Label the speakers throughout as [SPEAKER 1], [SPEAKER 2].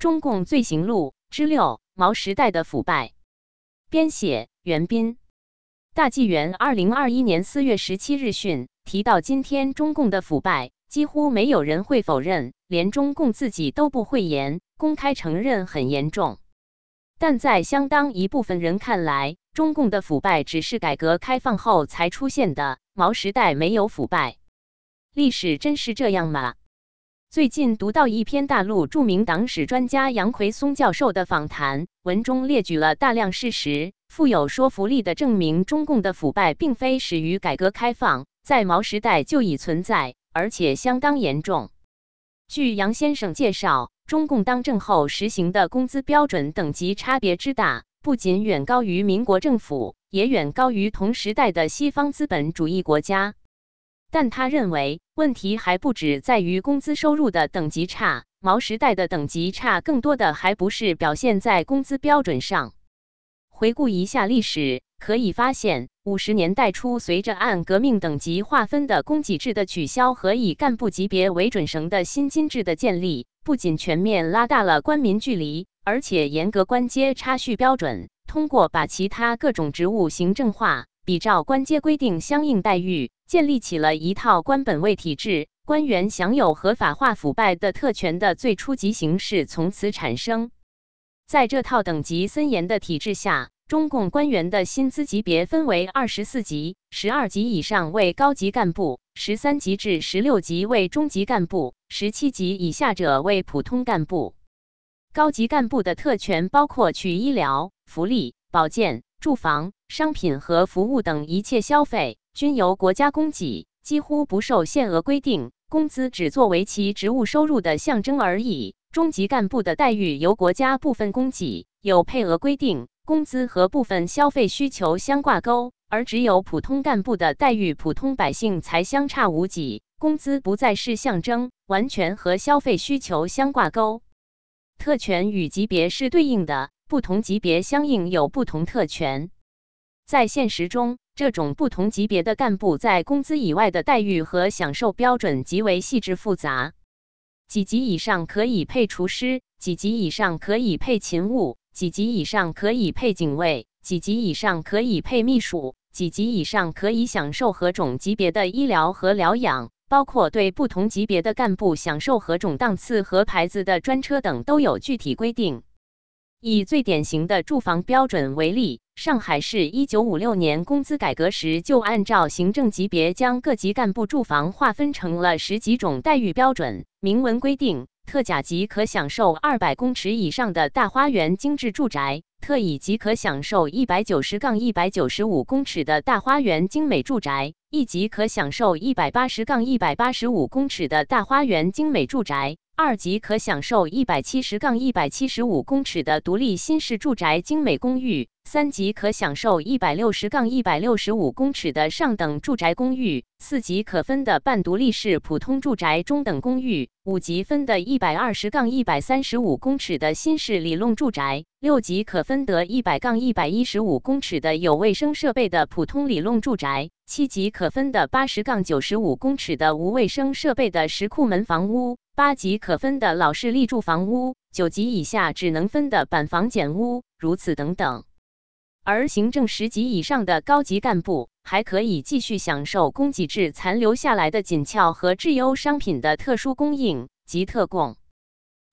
[SPEAKER 1] 中共罪行录之六：毛时代的腐败。编写：袁斌。大纪元二零二一年四月十七日讯提到，今天中共的腐败，几乎没有人会否认，连中共自己都不讳言，公开承认很严重。但在相当一部分人看来，中共的腐败只是改革开放后才出现的，毛时代没有腐败。历史真是这样吗？最近读到一篇大陆著名党史专家杨奎松教授的访谈，文中列举了大量事实，富有说服力的证明中共的腐败并非始于改革开放，在毛时代就已存在，而且相当严重。据杨先生介绍，中共当政后实行的工资标准等级差别之大，不仅远高于民国政府，也远高于同时代的西方资本主义国家。但他认为，问题还不止在于工资收入的等级差。毛时代的等级差，更多的还不是表现在工资标准上。回顾一下历史，可以发现，五十年代初，随着按革命等级划分的供给制的取消和以干部级别为准绳的新金制的建立，不仅全面拉大了官民距离，而且严格官阶差序标准，通过把其他各种职务行政化。比照官阶规定相应待遇，建立起了一套官本位体制，官员享有合法化腐败的特权的最初级形式从此产生。在这套等级森严的体制下，中共官员的薪资级别分为二十四级，十二级以上为高级干部，十三级至十六级为中级干部，十七级以下者为普通干部。高级干部的特权包括取医疗、福利、保健。住房、商品和服务等一切消费均由国家供给，几乎不受限额规定。工资只作为其职务收入的象征而已。中级干部的待遇由国家部分供给，有配额规定，工资和部分消费需求相挂钩；而只有普通干部的待遇，普通百姓才相差无几，工资不再是象征，完全和消费需求相挂钩。特权与级别是对应的。不同级别相应有不同特权，在现实中，这种不同级别的干部在工资以外的待遇和享受标准极为细致复杂。几级以上可以配厨师，几级以上可以配勤务，几级以上可以配警卫，几级以上可以配秘书，几级以上可以享受何种级别的医疗和疗养，包括对不同级别的干部享受何种档次和牌子的专车等都有具体规定。以最典型的住房标准为例，上海市一九五六年工资改革时就按照行政级别将各级干部住房划分成了十几种待遇标准，明文规定。特甲级可享受二百公尺以上的大花园精致住宅，特乙级可享受一百九十杠一百九十五公尺的大花园精美住宅，一级可享受一百八十杠一百八十五公尺的大花园精美住宅，二级可享受一百七十杠一百七十五公尺的独立新式住宅精美公寓。三级可享受一百六十杠一百六十五公尺的上等住宅公寓，四级可分的半独立式普通住宅中等公寓，五级分的一百二十杠一百三十五公尺的新式里弄住宅，六级可分得一百杠一百一十五公尺的有卫生设备的普通里弄住宅，七级可分的八十杠九十五公尺的无卫生设备的石库门房屋，八级可分的老式立柱房屋，九级以下只能分的板房简屋，如此等等。而行政十级以上的高级干部还可以继续享受供给制残留下来的紧俏和质优商品的特殊供应及特供。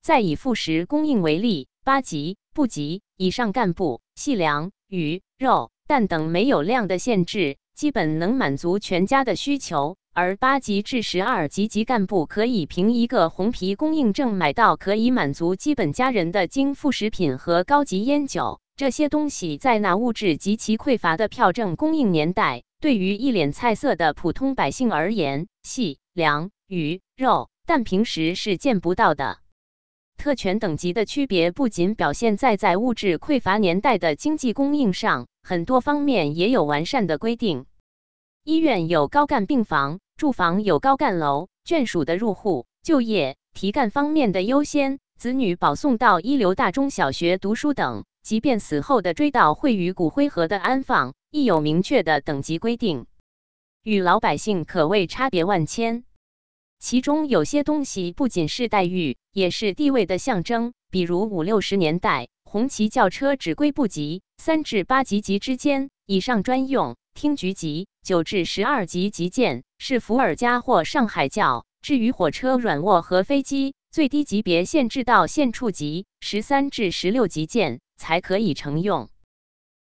[SPEAKER 1] 再以副食供应为例，八级、部级以上干部，细粮、鱼、肉、蛋等没有量的限制，基本能满足全家的需求；而八级至十二级级干部可以凭一个红皮供应证买到可以满足基本家人的精副食品和高级烟酒。这些东西在那物质极其匮乏的票证供应年代，对于一脸菜色的普通百姓而言，细粮、鱼、肉、蛋平时是见不到的。特权等级的区别不仅表现在在物质匮乏年代的经济供应上，很多方面也有完善的规定。医院有高干病房，住房有高干楼，眷属的入户、就业、提干方面的优先，子女保送到一流大中小学读书等。即便死后的追悼会与骨灰盒的安放，亦有明确的等级规定，与老百姓可谓差别万千。其中有些东西不仅是待遇，也是地位的象征。比如五六十年代，红旗轿车指归部级三至八级级之间以上专用，厅局级九至十二级级件是伏尔加或上海教。至于火车软卧和飞机，最低级别限制到县处级十三至十六级件才可以乘用。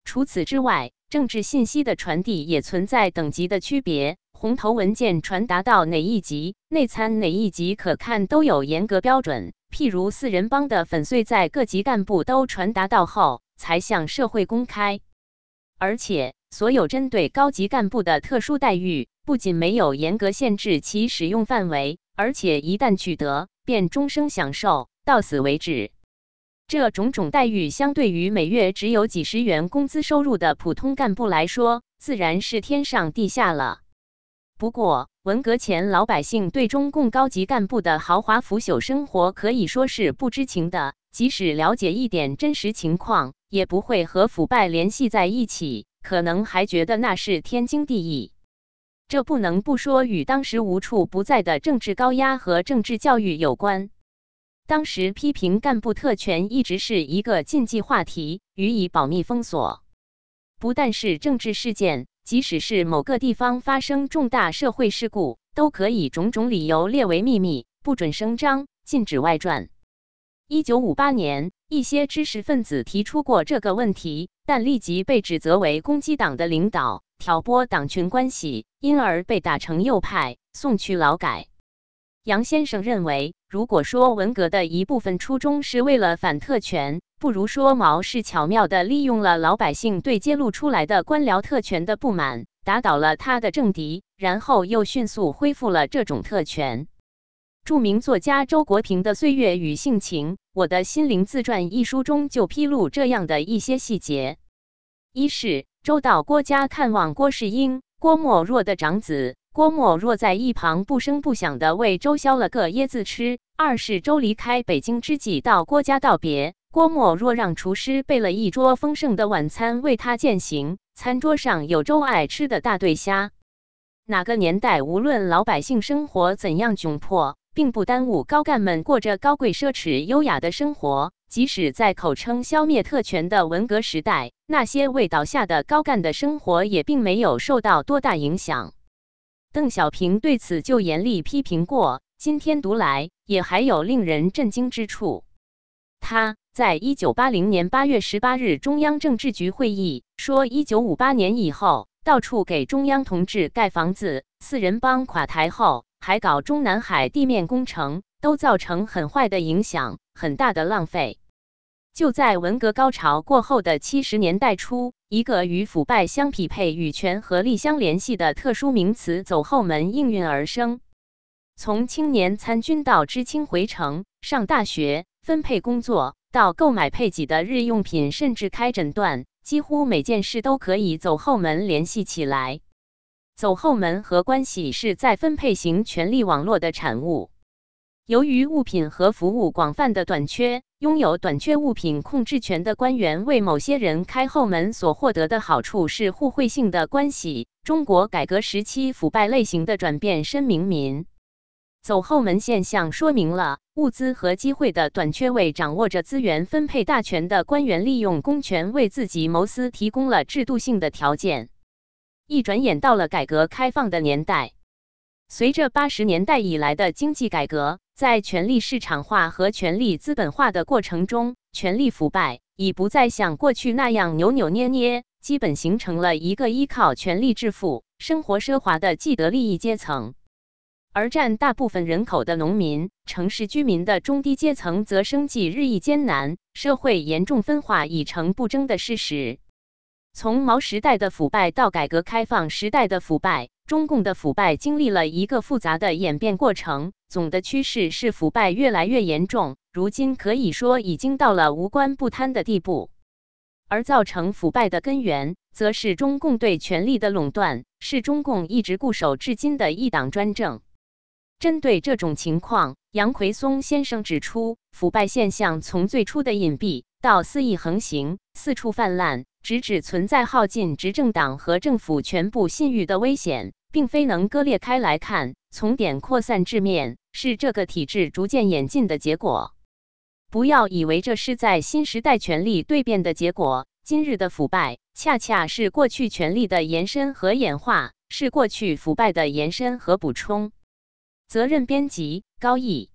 [SPEAKER 1] 除此之外，政治信息的传递也存在等级的区别。红头文件传达到哪一级，内参哪一级，可看都有严格标准。譬如四人帮的粉碎，在各级干部都传达到后，才向社会公开。而且，所有针对高级干部的特殊待遇，不仅没有严格限制其使用范围，而且一旦取得，便终生享受，到死为止。这种种待遇，相对于每月只有几十元工资收入的普通干部来说，自然是天上地下了。不过，文革前老百姓对中共高级干部的豪华腐朽生活可以说是不知情的，即使了解一点真实情况，也不会和腐败联系在一起，可能还觉得那是天经地义。这不能不说与当时无处不在的政治高压和政治教育有关。当时批评干部特权一直是一个禁忌话题，予以保密封锁。不但是政治事件。即使是某个地方发生重大社会事故，都可以种种理由列为秘密，不准声张，禁止外传。一九五八年，一些知识分子提出过这个问题，但立即被指责为攻击党的领导，挑拨党群关系，因而被打成右派，送去劳改。杨先生认为，如果说文革的一部分初衷是为了反特权，不如说毛是巧妙地利用了老百姓对揭露出来的官僚特权的不满，打倒了他的政敌，然后又迅速恢复了这种特权。著名作家周国平的《岁月与性情：我的心灵自传》一书中就披露这样的一些细节：一是周到郭家看望郭世英，郭沫若的长子，郭沫若在一旁不声不响地为周削了个椰子吃；二是周离开北京之际到郭家道别。郭沫若让厨师备了一桌丰盛的晚餐为他饯行，餐桌上有周爱吃的大对虾。哪个年代，无论老百姓生活怎样窘迫，并不耽误高干们过着高贵奢侈、优雅的生活。即使在口称消灭特权的文革时代，那些未倒下的高干的生活也并没有受到多大影响。邓小平对此就严厉批评过。今天读来，也还有令人震惊之处。他。在一九八零年八月十八日中央政治局会议说，一九五八年以后，到处给中央同志盖房子，四人帮垮台后，还搞中南海地面工程，都造成很坏的影响，很大的浪费。就在文革高潮过后的七十年代初，一个与腐败相匹配、与权和力相联系的特殊名词“走后门”应运而生。从青年参军到知青回城上大学、分配工作。到购买配给的日用品，甚至开诊断，几乎每件事都可以走后门联系起来。走后门和关系是在分配型权力网络的产物。由于物品和服务广泛的短缺，拥有短缺物品控制权的官员为某些人开后门所获得的好处是互惠性的关系。中国改革时期腐败类型的转变深明民。走后门现象说明了物资和机会的短缺，为掌握着资源分配大权的官员利用公权为自己谋私提供了制度性的条件。一转眼到了改革开放的年代，随着八十年代以来的经济改革，在权力市场化和权力资本化的过程中，权力腐败已不再像过去那样扭扭捏捏，基本形成了一个依靠权力致富、生活奢华的既得利益阶层。而占大部分人口的农民、城市居民的中低阶层，则生计日益艰难，社会严重分化已成不争的事实。从毛时代的腐败到改革开放时代的腐败，中共的腐败经历了一个复杂的演变过程。总的趋势是腐败越来越严重，如今可以说已经到了无官不贪的地步。而造成腐败的根源，则是中共对权力的垄断，是中共一直固守至今的一党专政。针对这种情况，杨奎松先生指出，腐败现象从最初的隐蔽到肆意横行、四处泛滥，直指存在耗尽执政党和政府全部信誉的危险，并非能割裂开来看，从点扩散至面，是这个体制逐渐演进的结果。不要以为这是在新时代权力蜕变的结果。今日的腐败，恰恰是过去权力的延伸和演化，是过去腐败的延伸和补充。责任编辑：高毅。